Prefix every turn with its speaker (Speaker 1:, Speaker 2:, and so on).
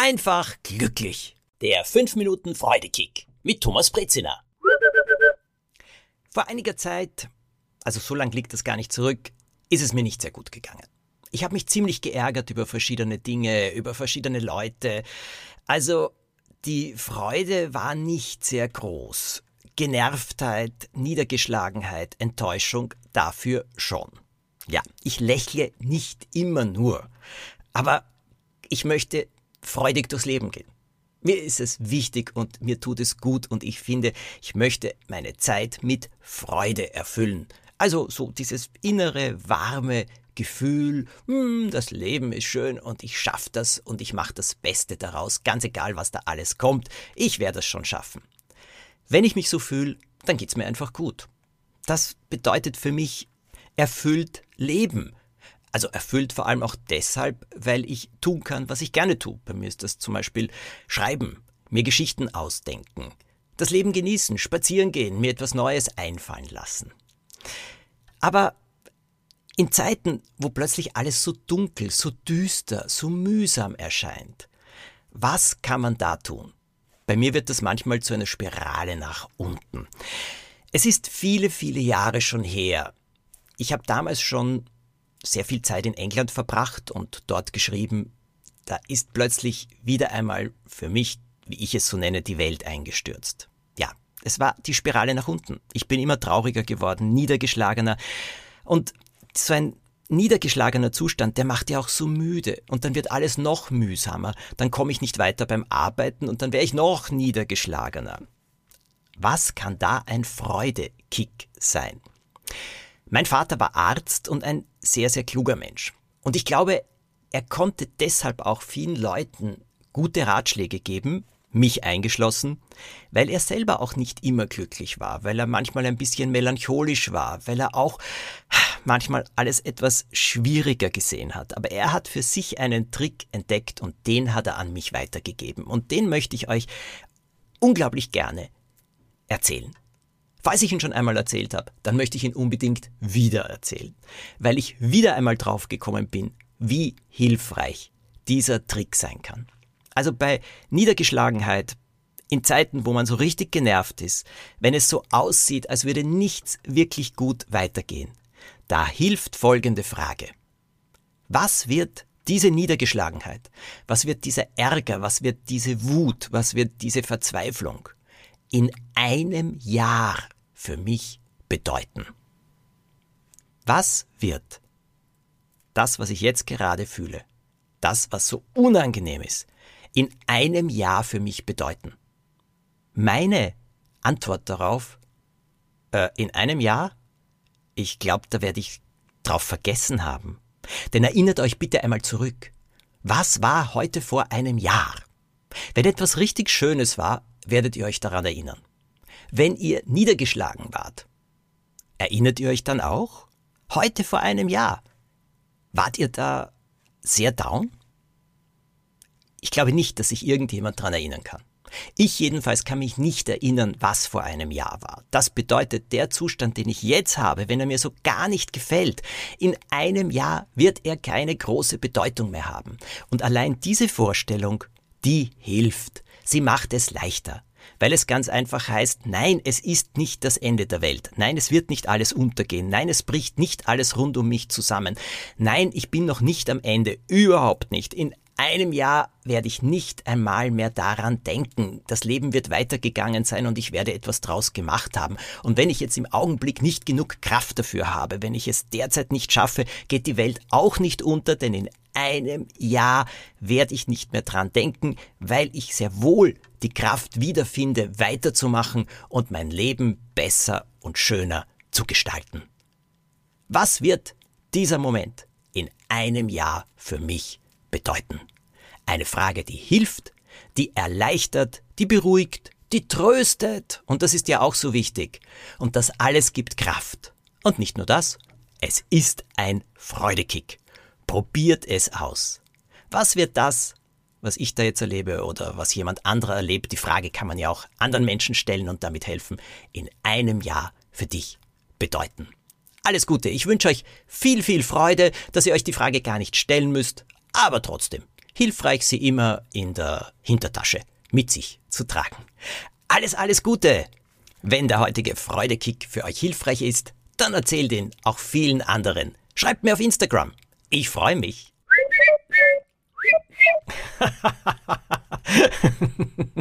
Speaker 1: einfach glücklich. Der 5 Minuten Freudekick mit Thomas Brezina. Vor einiger Zeit, also so lang liegt das gar nicht zurück, ist es mir nicht sehr gut gegangen. Ich habe mich ziemlich geärgert über verschiedene Dinge, über verschiedene Leute. Also die Freude war nicht sehr groß. Genervtheit, Niedergeschlagenheit, Enttäuschung dafür schon. Ja, ich lächle nicht immer nur, aber ich möchte freudig durchs Leben gehen. Mir ist es wichtig und mir tut es gut und ich finde, ich möchte meine Zeit mit Freude erfüllen. Also so dieses innere, warme Gefühl, hm, das Leben ist schön und ich schaffe das und ich mache das Beste daraus, ganz egal, was da alles kommt, ich werde es schon schaffen. Wenn ich mich so fühle, dann geht's mir einfach gut. Das bedeutet für mich erfüllt Leben. Also erfüllt vor allem auch deshalb, weil ich tun kann, was ich gerne tue. Bei mir ist das zum Beispiel Schreiben, mir Geschichten ausdenken, das Leben genießen, spazieren gehen, mir etwas Neues einfallen lassen. Aber in Zeiten, wo plötzlich alles so dunkel, so düster, so mühsam erscheint, was kann man da tun? Bei mir wird das manchmal zu einer Spirale nach unten. Es ist viele, viele Jahre schon her. Ich habe damals schon sehr viel Zeit in England verbracht und dort geschrieben, da ist plötzlich wieder einmal für mich, wie ich es so nenne, die Welt eingestürzt. Ja, es war die Spirale nach unten. Ich bin immer trauriger geworden, niedergeschlagener. Und so ein niedergeschlagener Zustand, der macht ja auch so müde und dann wird alles noch mühsamer, dann komme ich nicht weiter beim Arbeiten und dann wäre ich noch niedergeschlagener. Was kann da ein Freudekick sein? Mein Vater war Arzt und ein sehr, sehr kluger Mensch. Und ich glaube, er konnte deshalb auch vielen Leuten gute Ratschläge geben, mich eingeschlossen, weil er selber auch nicht immer glücklich war, weil er manchmal ein bisschen melancholisch war, weil er auch manchmal alles etwas schwieriger gesehen hat. Aber er hat für sich einen Trick entdeckt und den hat er an mich weitergegeben. Und den möchte ich euch unglaublich gerne erzählen. Falls ich ihn schon einmal erzählt habe, dann möchte ich ihn unbedingt wieder erzählen, weil ich wieder einmal drauf gekommen bin, wie hilfreich dieser Trick sein kann. Also bei Niedergeschlagenheit, in Zeiten, wo man so richtig genervt ist, wenn es so aussieht, als würde nichts wirklich gut weitergehen, da hilft folgende Frage. Was wird diese Niedergeschlagenheit, was wird dieser Ärger, was wird diese Wut, was wird diese Verzweiflung in einem Jahr für mich bedeuten? Was wird das, was ich jetzt gerade fühle, das, was so unangenehm ist, in einem Jahr für mich bedeuten? Meine Antwort darauf, äh, in einem Jahr? Ich glaube, da werde ich drauf vergessen haben. Denn erinnert euch bitte einmal zurück. Was war heute vor einem Jahr? Wenn etwas richtig Schönes war, werdet ihr euch daran erinnern. Wenn ihr niedergeschlagen wart, erinnert ihr euch dann auch? Heute vor einem Jahr. Wart ihr da sehr down? Ich glaube nicht, dass sich irgendjemand daran erinnern kann. Ich jedenfalls kann mich nicht erinnern, was vor einem Jahr war. Das bedeutet, der Zustand, den ich jetzt habe, wenn er mir so gar nicht gefällt, in einem Jahr wird er keine große Bedeutung mehr haben. Und allein diese Vorstellung, die hilft. Sie macht es leichter weil es ganz einfach heißt, nein, es ist nicht das Ende der Welt. Nein, es wird nicht alles untergehen. Nein, es bricht nicht alles rund um mich zusammen. Nein, ich bin noch nicht am Ende. Überhaupt nicht. In einem Jahr werde ich nicht einmal mehr daran denken. Das Leben wird weitergegangen sein und ich werde etwas draus gemacht haben. Und wenn ich jetzt im Augenblick nicht genug Kraft dafür habe, wenn ich es derzeit nicht schaffe, geht die Welt auch nicht unter, denn in einem Jahr werde ich nicht mehr dran denken, weil ich sehr wohl die Kraft wiederfinde, weiterzumachen und mein Leben besser und schöner zu gestalten. Was wird dieser Moment in einem Jahr für mich bedeuten? Eine Frage, die hilft, die erleichtert, die beruhigt, die tröstet. Und das ist ja auch so wichtig. Und das alles gibt Kraft. Und nicht nur das, es ist ein Freudekick. Probiert es aus. Was wird das, was ich da jetzt erlebe oder was jemand anderer erlebt, die Frage kann man ja auch anderen Menschen stellen und damit helfen, in einem Jahr für dich bedeuten. Alles Gute, ich wünsche euch viel, viel Freude, dass ihr euch die Frage gar nicht stellen müsst, aber trotzdem, hilfreich, sie immer in der Hintertasche mit sich zu tragen. Alles, alles Gute! Wenn der heutige Freudekick für euch hilfreich ist, dann erzählt ihn auch vielen anderen. Schreibt mir auf Instagram. Ich freue mich.